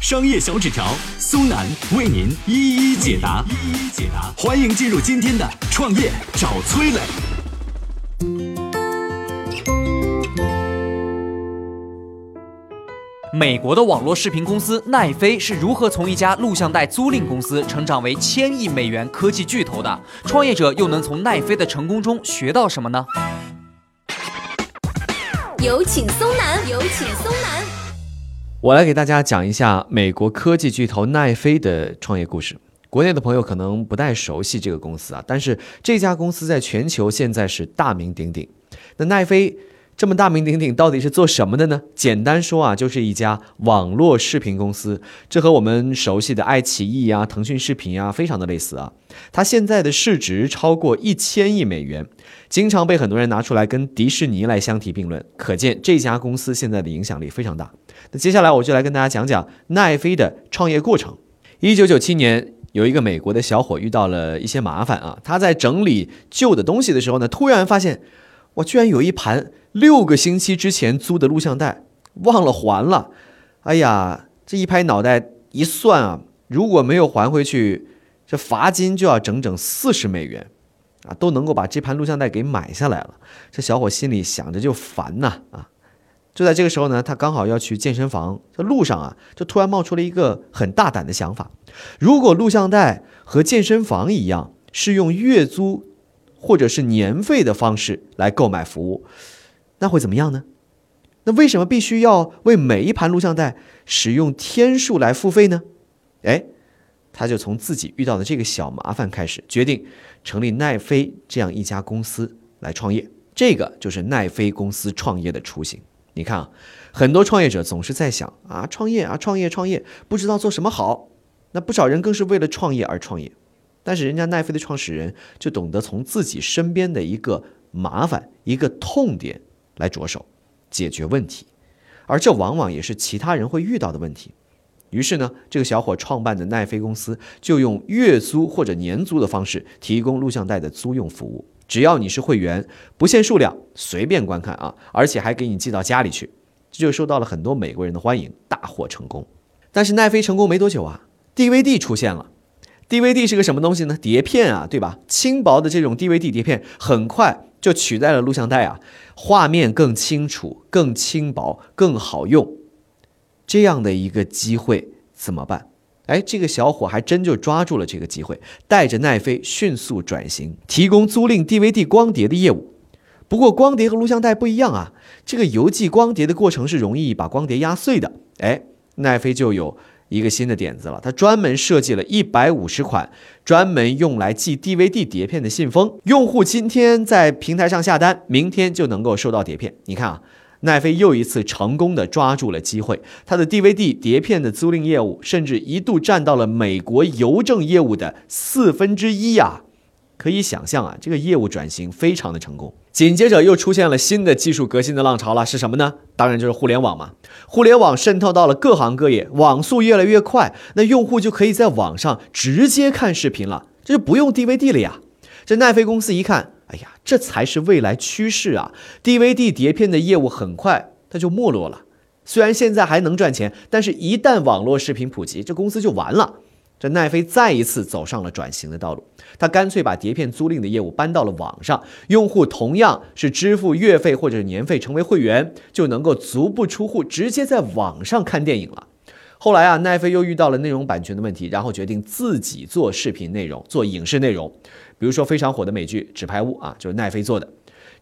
商业小纸条苏南为您一一解答，一一解答。欢迎进入今天的创业找崔磊。美国的网络视频公司奈飞是如何从一家录像带租赁公司成长为千亿美元科技巨头的？创业者又能从奈飞的成功中学到什么呢？有请松南，有请松南。我来给大家讲一下美国科技巨头奈飞的创业故事。国内的朋友可能不太熟悉这个公司啊，但是这家公司在全球现在是大名鼎鼎。那奈飞这么大名鼎鼎，到底是做什么的呢？简单说啊，就是一家网络视频公司。这和我们熟悉的爱奇艺啊、腾讯视频啊，非常的类似啊。它现在的市值超过一千亿美元。经常被很多人拿出来跟迪士尼来相提并论，可见这家公司现在的影响力非常大。那接下来我就来跟大家讲讲奈飞的创业过程。一九九七年，有一个美国的小伙遇到了一些麻烦啊，他在整理旧的东西的时候呢，突然发现，我居然有一盘六个星期之前租的录像带忘了还了。哎呀，这一拍脑袋一算啊，如果没有还回去，这罚金就要整整四十美元。啊，都能够把这盘录像带给买下来了，这小伙心里想着就烦呐啊！就在这个时候呢，他刚好要去健身房，这路上啊，就突然冒出了一个很大胆的想法：如果录像带和健身房一样，是用月租或者是年费的方式来购买服务，那会怎么样呢？那为什么必须要为每一盘录像带使用天数来付费呢？哎。他就从自己遇到的这个小麻烦开始，决定成立奈飞这样一家公司来创业。这个就是奈飞公司创业的雏形。你看啊，很多创业者总是在想啊，创业啊，创业，创业，不知道做什么好。那不少人更是为了创业而创业，但是人家奈飞的创始人就懂得从自己身边的一个麻烦、一个痛点来着手解决问题，而这往往也是其他人会遇到的问题。于是呢，这个小伙创办的奈飞公司就用月租或者年租的方式提供录像带的租用服务。只要你是会员，不限数量，随便观看啊，而且还给你寄到家里去，这就受到了很多美国人的欢迎，大获成功。但是奈飞成功没多久啊，DVD 出现了。DVD 是个什么东西呢？碟片啊，对吧？轻薄的这种 DVD 碟片很快就取代了录像带啊，画面更清楚、更轻薄、更好用。这样的一个机会怎么办？哎，这个小伙还真就抓住了这个机会，带着奈飞迅速转型，提供租赁 DVD 光碟的业务。不过，光碟和录像带不一样啊，这个邮寄光碟的过程是容易把光碟压碎的。哎，奈飞就有一个新的点子了，它专门设计了一百五十款专门用来寄 DVD 碟片的信封，用户今天在平台上下单，明天就能够收到碟片。你看啊。奈飞又一次成功的抓住了机会，它的 DVD 碟片的租赁业务甚至一度占到了美国邮政业务的四分之一呀！可以想象啊，这个业务转型非常的成功。紧接着又出现了新的技术革新的浪潮了，是什么呢？当然就是互联网嘛！互联网渗透到了各行各业，网速越来越快，那用户就可以在网上直接看视频了，这就不用 DVD 了呀！这奈飞公司一看。哎呀，这才是未来趋势啊！DVD 碟片的业务很快它就没落了。虽然现在还能赚钱，但是一旦网络视频普及，这公司就完了。这奈飞再一次走上了转型的道路，他干脆把碟片租赁的业务搬到了网上，用户同样是支付月费或者年费成为会员，就能够足不出户直接在网上看电影了。后来啊，奈飞又遇到了内容版权的问题，然后决定自己做视频内容，做影视内容。比如说非常火的美剧《纸牌屋》啊，就是奈飞做的。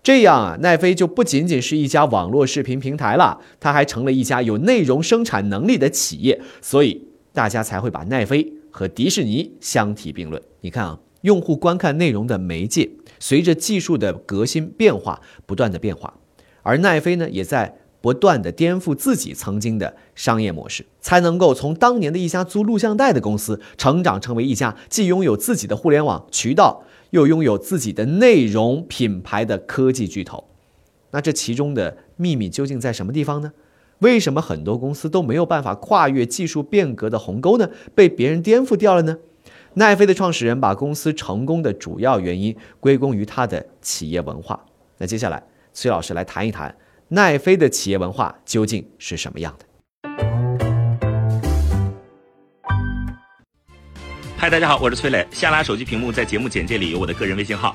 这样啊，奈飞就不仅仅是一家网络视频平台了，它还成了一家有内容生产能力的企业。所以大家才会把奈飞和迪士尼相提并论。你看啊，用户观看内容的媒介随着技术的革新变化不断的变化，而奈飞呢，也在。不断的颠覆自己曾经的商业模式，才能够从当年的一家租录像带的公司，成长成为一家既拥有自己的互联网渠道，又拥有自己的内容品牌的科技巨头。那这其中的秘密究竟在什么地方呢？为什么很多公司都没有办法跨越技术变革的鸿沟呢？被别人颠覆掉了呢？奈飞的创始人把公司成功的主要原因归功于他的企业文化。那接下来，崔老师来谈一谈奈飞的企业文化究竟是什么样的？嗨，大家好，我是崔磊。下拉手机屏幕，在节目简介里有我的个人微信号。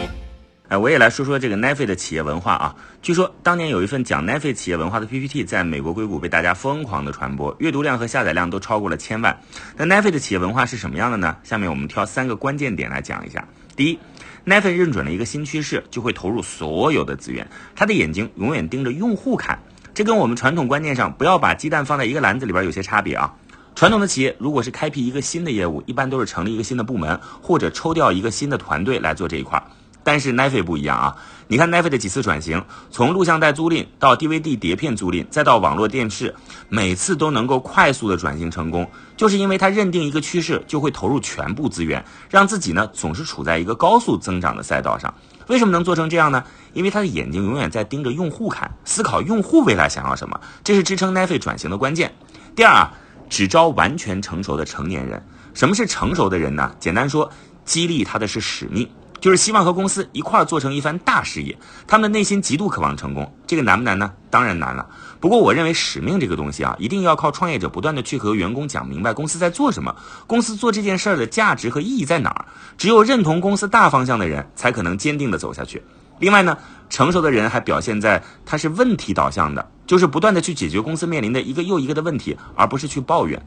哎，我也来说说这个奈飞的企业文化啊。据说当年有一份讲奈飞企业文化的 PPT，在美国硅谷被大家疯狂的传播，阅读量和下载量都超过了千万。那奈飞的企业文化是什么样的呢？下面我们挑三个关键点来讲一下。第一，奈飞认准了一个新趋势，就会投入所有的资源，他的眼睛永远盯着用户看。这跟我们传统观念上不要把鸡蛋放在一个篮子里边有些差别啊。传统的企业如果是开辟一个新的业务，一般都是成立一个新的部门，或者抽调一个新的团队来做这一块。但是奈飞不一样啊！你看奈飞的几次转型，从录像带租赁到 DVD 碟片租赁，再到网络电视，每次都能够快速的转型成功，就是因为他认定一个趋势，就会投入全部资源，让自己呢总是处在一个高速增长的赛道上。为什么能做成这样呢？因为他的眼睛永远在盯着用户看，思考用户未来想要什么，这是支撑奈飞转型的关键。第二啊，只招完全成熟的成年人。什么是成熟的人呢？简单说，激励他的是使命。就是希望和公司一块儿做成一番大事业，他们的内心极度渴望成功，这个难不难呢？当然难了。不过我认为使命这个东西啊，一定要靠创业者不断的去和员工讲明白公司在做什么，公司做这件事儿的价值和意义在哪儿。只有认同公司大方向的人，才可能坚定的走下去。另外呢，成熟的人还表现在他是问题导向的，就是不断的去解决公司面临的一个又一个的问题，而不是去抱怨。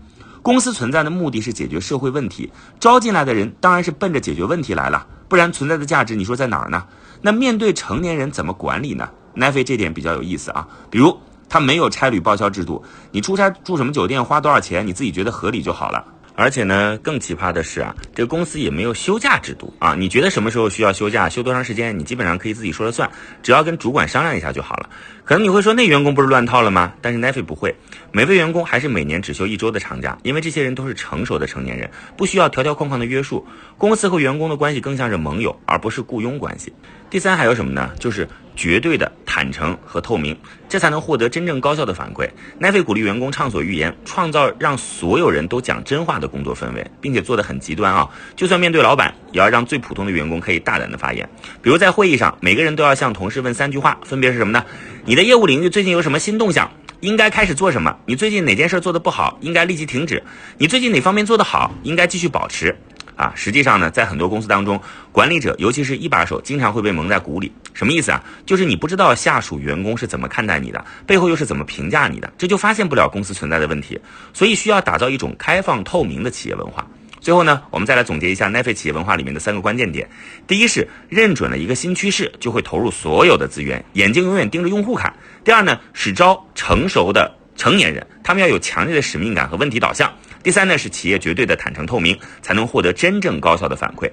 公司存在的目的是解决社会问题，招进来的人当然是奔着解决问题来了，不然存在的价值你说在哪儿呢？那面对成年人怎么管理呢？奈飞这点比较有意思啊，比如他没有差旅报销制度，你出差住什么酒店花多少钱，你自己觉得合理就好了。而且呢，更奇葩的是啊，这个公司也没有休假制度啊，你觉得什么时候需要休假，休多长时间，你基本上可以自己说了算，只要跟主管商量一下就好了。可能你会说，那员工不是乱套了吗？但是奈飞不会，每位员工还是每年只休一周的长假，因为这些人都是成熟的成年人，不需要条条框框的约束。公司和员工的关系更像是盟友，而不是雇佣关系。第三还有什么呢？就是绝对的坦诚和透明，这才能获得真正高效的反馈。奈飞鼓励员工畅所欲言，创造让所有人都讲真话的工作氛围，并且做得很极端啊！就算面对老板，也要让最普通的员工可以大胆的发言。比如在会议上，每个人都要向同事问三句话，分别是什么呢？你的业务领域最近有什么新动向？应该开始做什么？你最近哪件事做得不好？应该立即停止。你最近哪方面做得好？应该继续保持。啊，实际上呢，在很多公司当中，管理者尤其是一把手，经常会被蒙在鼓里。什么意思啊？就是你不知道下属员工是怎么看待你的，背后又是怎么评价你的，这就发现不了公司存在的问题。所以需要打造一种开放透明的企业文化。最后呢，我们再来总结一下奈飞企业文化里面的三个关键点：第一是认准了一个新趋势，就会投入所有的资源，眼睛永远盯着用户看；第二呢，是招成熟的成年人，他们要有强烈的使命感和问题导向。第三呢，是企业绝对的坦诚透明，才能获得真正高效的反馈。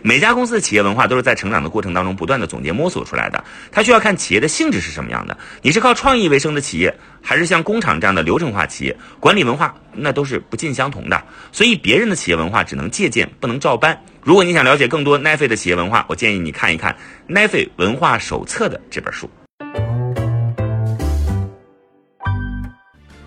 每家公司的企业文化都是在成长的过程当中不断的总结摸索出来的。它需要看企业的性质是什么样的。你是靠创意为生的企业，还是像工厂这样的流程化企业？管理文化那都是不尽相同的。所以别人的企业文化只能借鉴，不能照搬。如果你想了解更多奈飞的企业文化，我建议你看一看《奈飞文化手册》的这本书。